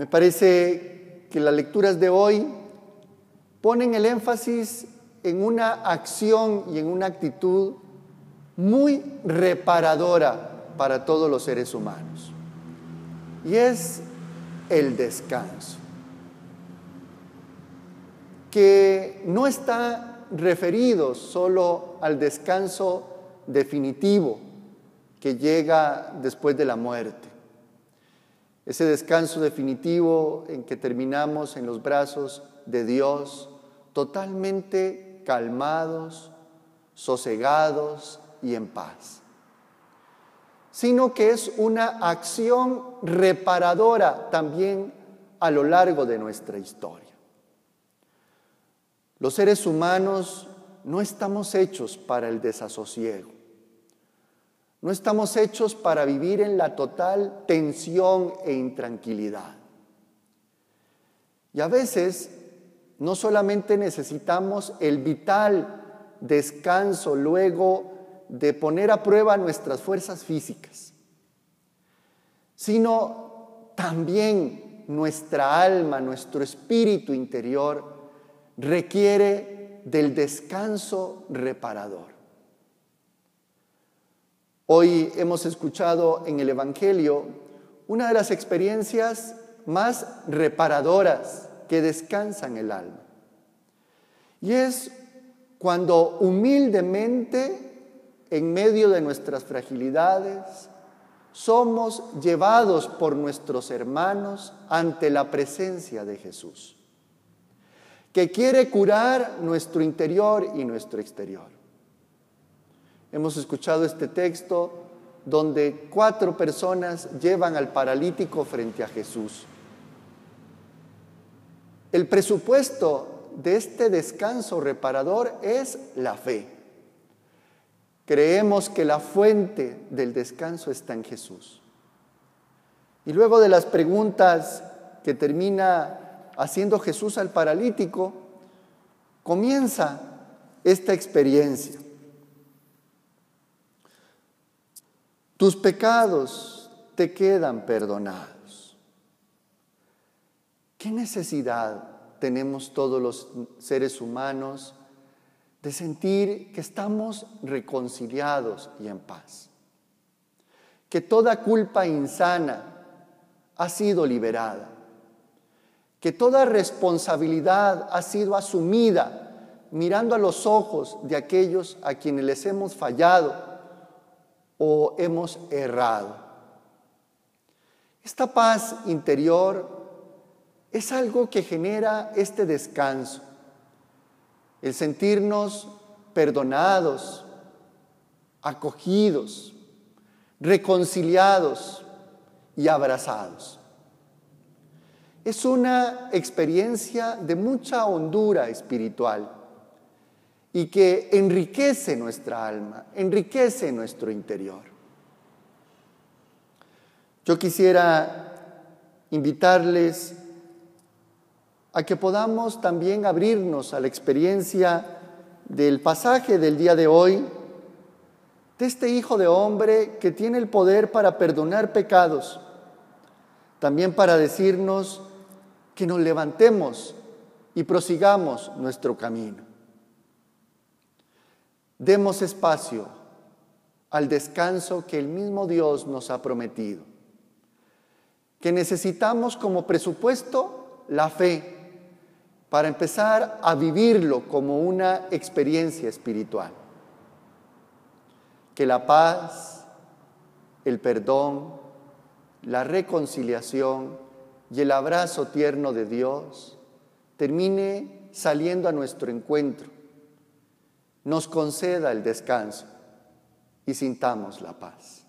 Me parece que las lecturas de hoy ponen el énfasis en una acción y en una actitud muy reparadora para todos los seres humanos. Y es el descanso, que no está referido solo al descanso definitivo que llega después de la muerte. Ese descanso definitivo en que terminamos en los brazos de Dios, totalmente calmados, sosegados y en paz. Sino que es una acción reparadora también a lo largo de nuestra historia. Los seres humanos no estamos hechos para el desasosiego. No estamos hechos para vivir en la total tensión e intranquilidad. Y a veces no solamente necesitamos el vital descanso luego de poner a prueba nuestras fuerzas físicas, sino también nuestra alma, nuestro espíritu interior requiere del descanso reparador. Hoy hemos escuchado en el Evangelio una de las experiencias más reparadoras que descansan el alma. Y es cuando humildemente, en medio de nuestras fragilidades, somos llevados por nuestros hermanos ante la presencia de Jesús, que quiere curar nuestro interior y nuestro exterior. Hemos escuchado este texto donde cuatro personas llevan al paralítico frente a Jesús. El presupuesto de este descanso reparador es la fe. Creemos que la fuente del descanso está en Jesús. Y luego de las preguntas que termina haciendo Jesús al paralítico, comienza esta experiencia. Tus pecados te quedan perdonados. ¿Qué necesidad tenemos todos los seres humanos de sentir que estamos reconciliados y en paz? Que toda culpa insana ha sido liberada, que toda responsabilidad ha sido asumida mirando a los ojos de aquellos a quienes les hemos fallado o hemos errado. Esta paz interior es algo que genera este descanso, el sentirnos perdonados, acogidos, reconciliados y abrazados. Es una experiencia de mucha hondura espiritual y que enriquece nuestra alma, enriquece nuestro interior. Yo quisiera invitarles a que podamos también abrirnos a la experiencia del pasaje del día de hoy, de este Hijo de Hombre que tiene el poder para perdonar pecados, también para decirnos que nos levantemos y prosigamos nuestro camino. Demos espacio al descanso que el mismo Dios nos ha prometido. Que necesitamos como presupuesto la fe para empezar a vivirlo como una experiencia espiritual. Que la paz, el perdón, la reconciliación y el abrazo tierno de Dios termine saliendo a nuestro encuentro nos conceda el descanso y sintamos la paz.